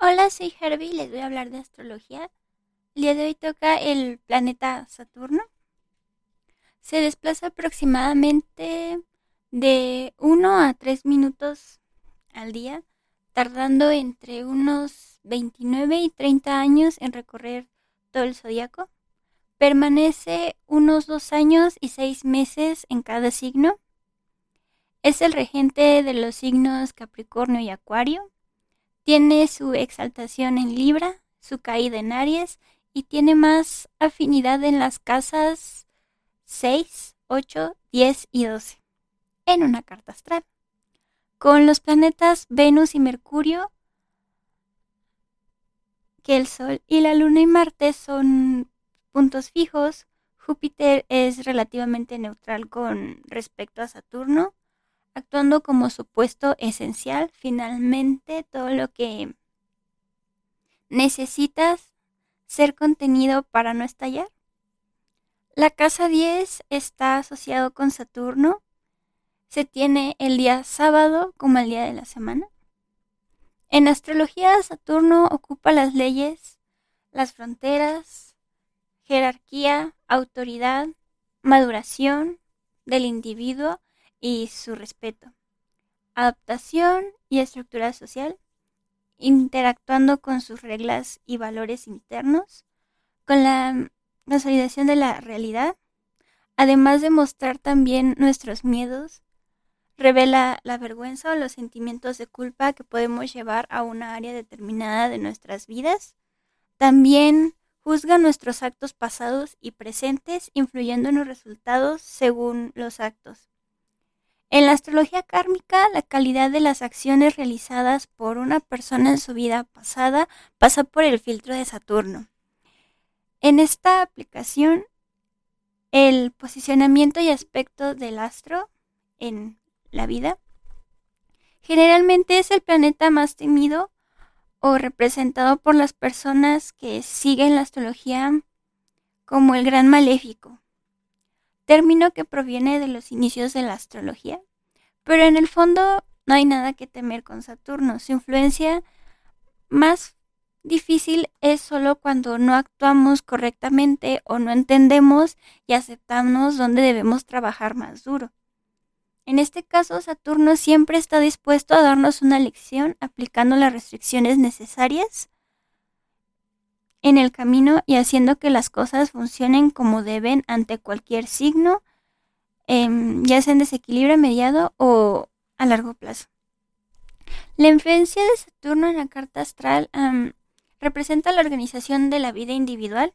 Hola, soy Herbie les voy a hablar de astrología. El día de hoy toca el planeta Saturno. Se desplaza aproximadamente de 1 a 3 minutos al día, tardando entre unos 29 y 30 años en recorrer todo el zodiaco. Permanece unos 2 años y 6 meses en cada signo. Es el regente de los signos Capricornio y Acuario. Tiene su exaltación en Libra, su caída en Aries y tiene más afinidad en las casas 6, 8, 10 y 12 en una carta astral. Con los planetas Venus y Mercurio, que el Sol y la Luna y Marte son puntos fijos, Júpiter es relativamente neutral con respecto a Saturno actuando como supuesto esencial, finalmente todo lo que necesitas ser contenido para no estallar. La casa 10 está asociado con Saturno. Se tiene el día sábado como el día de la semana. En astrología, Saturno ocupa las leyes, las fronteras, jerarquía, autoridad, maduración del individuo y su respeto. Adaptación y estructura social, interactuando con sus reglas y valores internos, con la consolidación de la realidad, además de mostrar también nuestros miedos, revela la vergüenza o los sentimientos de culpa que podemos llevar a una área determinada de nuestras vidas. También juzga nuestros actos pasados y presentes, influyendo en los resultados según los actos. En la astrología kármica, la calidad de las acciones realizadas por una persona en su vida pasada pasa por el filtro de Saturno. En esta aplicación, el posicionamiento y aspecto del astro en la vida generalmente es el planeta más temido o representado por las personas que siguen la astrología como el gran maléfico término que proviene de los inicios de la astrología. Pero en el fondo no hay nada que temer con Saturno. Su influencia más difícil es solo cuando no actuamos correctamente o no entendemos y aceptamos dónde debemos trabajar más duro. En este caso, Saturno siempre está dispuesto a darnos una lección aplicando las restricciones necesarias en el camino y haciendo que las cosas funcionen como deben ante cualquier signo, em, ya sea en desequilibrio mediado o a largo plazo. La influencia de Saturno en la carta astral representa la organización de la vida individual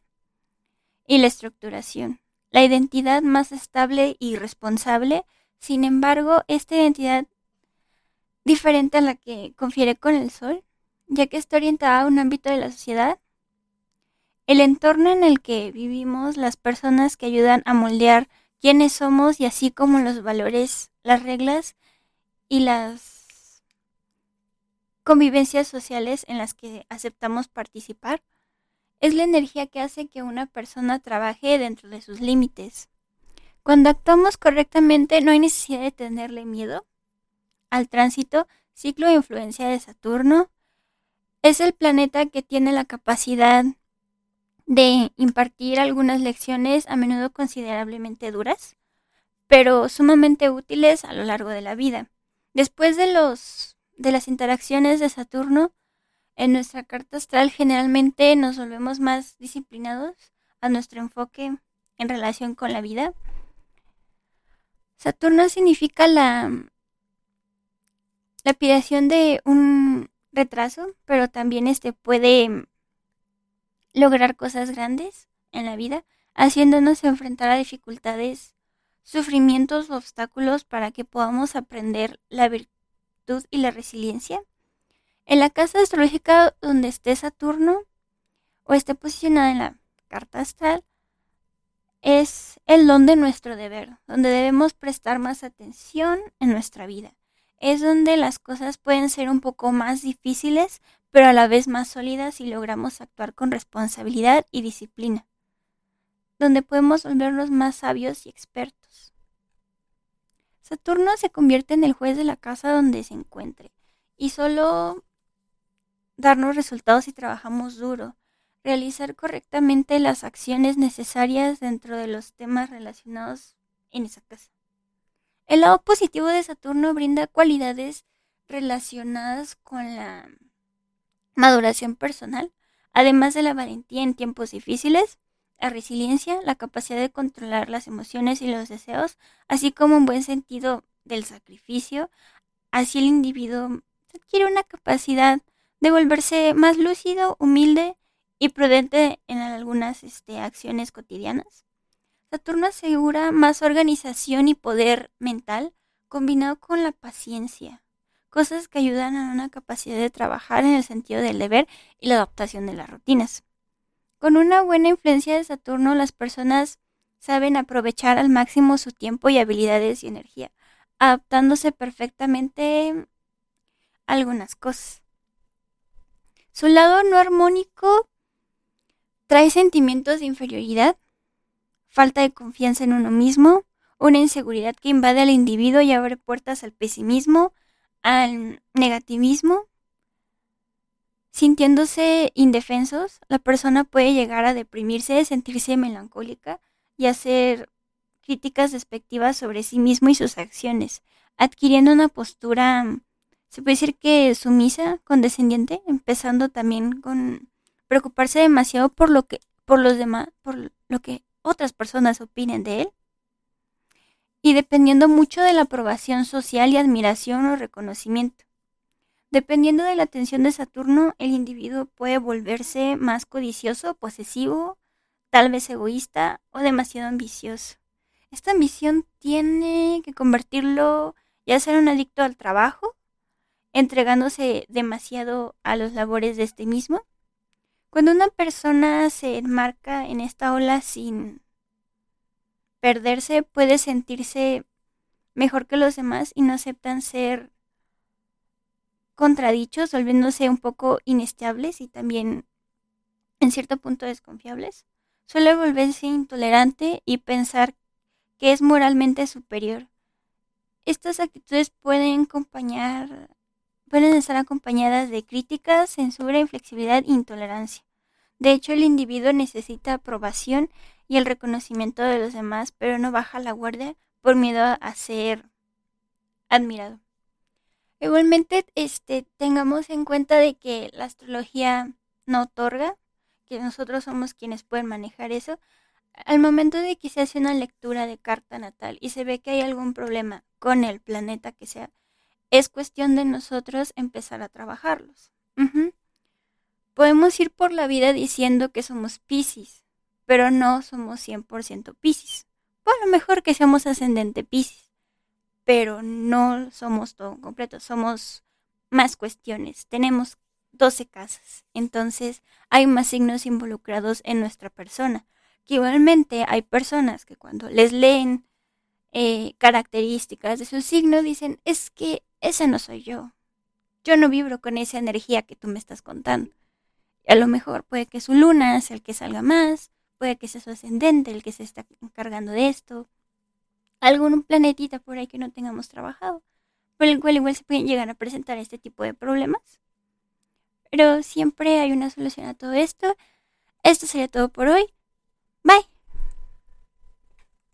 y la estructuración, la identidad más estable y responsable. Sin embargo, esta identidad diferente a la que confiere con el Sol, ya que está orientada a un ámbito de la sociedad el entorno en el que vivimos, las personas que ayudan a moldear quiénes somos y así como los valores, las reglas y las convivencias sociales en las que aceptamos participar, es la energía que hace que una persona trabaje dentro de sus límites. Cuando actuamos correctamente no hay necesidad de tenerle miedo al tránsito, ciclo de influencia de Saturno. Es el planeta que tiene la capacidad de impartir algunas lecciones a menudo considerablemente duras, pero sumamente útiles a lo largo de la vida. Después de los de las interacciones de Saturno en nuestra carta astral generalmente nos volvemos más disciplinados a nuestro enfoque en relación con la vida. Saturno significa la lapidación de un retraso, pero también este puede lograr cosas grandes en la vida, haciéndonos enfrentar a dificultades, sufrimientos o obstáculos para que podamos aprender la virtud y la resiliencia. En la casa astrológica donde esté Saturno o esté posicionada en la carta astral, es el don de nuestro deber, donde debemos prestar más atención en nuestra vida. Es donde las cosas pueden ser un poco más difíciles, pero a la vez más sólidas si logramos actuar con responsabilidad y disciplina, donde podemos volvernos más sabios y expertos. Saturno se convierte en el juez de la casa donde se encuentre y solo darnos resultados si trabajamos duro, realizar correctamente las acciones necesarias dentro de los temas relacionados en esa casa. El lado positivo de Saturno brinda cualidades relacionadas con la maduración personal, además de la valentía en tiempos difíciles, la resiliencia, la capacidad de controlar las emociones y los deseos, así como un buen sentido del sacrificio, así el individuo adquiere una capacidad de volverse más lúcido, humilde y prudente en algunas este, acciones cotidianas. Saturno asegura más organización y poder mental combinado con la paciencia, cosas que ayudan a una capacidad de trabajar en el sentido del deber y la adaptación de las rutinas. Con una buena influencia de Saturno, las personas saben aprovechar al máximo su tiempo y habilidades y energía, adaptándose perfectamente a algunas cosas. Su lado no armónico trae sentimientos de inferioridad, falta de confianza en uno mismo, una inseguridad que invade al individuo y abre puertas al pesimismo, al negativismo. Sintiéndose indefensos, la persona puede llegar a deprimirse, sentirse melancólica y hacer críticas despectivas sobre sí mismo y sus acciones, adquiriendo una postura se puede decir que sumisa, condescendiente, empezando también con preocuparse demasiado por lo que por los demás, por lo que otras personas opinen de él. Y dependiendo mucho de la aprobación social y admiración o reconocimiento. Dependiendo de la atención de Saturno, el individuo puede volverse más codicioso, posesivo, tal vez egoísta o demasiado ambicioso. Esta ambición tiene que convertirlo ya sea un adicto al trabajo entregándose demasiado a los labores de este mismo. Cuando una persona se enmarca en esta ola sin perderse, puede sentirse mejor que los demás y no aceptan ser contradichos, volviéndose un poco inestables y también en cierto punto desconfiables. Suele volverse intolerante y pensar que es moralmente superior. Estas actitudes pueden acompañar pueden estar acompañadas de críticas, censura, inflexibilidad e intolerancia. De hecho, el individuo necesita aprobación y el reconocimiento de los demás, pero no baja la guardia por miedo a ser admirado. Igualmente, este, tengamos en cuenta de que la astrología no otorga, que nosotros somos quienes pueden manejar eso. Al momento de que se hace una lectura de carta natal y se ve que hay algún problema con el planeta que sea, es cuestión de nosotros empezar a trabajarlos. Podemos ir por la vida diciendo que somos Pisces, pero no somos 100% Pisces. Por lo mejor que seamos ascendente Pisces, pero no somos todo completo, somos más cuestiones. Tenemos 12 casas, entonces hay más signos involucrados en nuestra persona. Que igualmente hay personas que cuando les leen eh, características de su signo dicen, es que ese no soy yo. Yo no vibro con esa energía que tú me estás contando. A lo mejor puede que su luna sea el que salga más, puede que sea su ascendente el que se está encargando de esto, algún planetita por ahí que no tengamos trabajado, por el cual igual se pueden llegar a presentar este tipo de problemas. Pero siempre hay una solución a todo esto. Esto sería todo por hoy. Bye.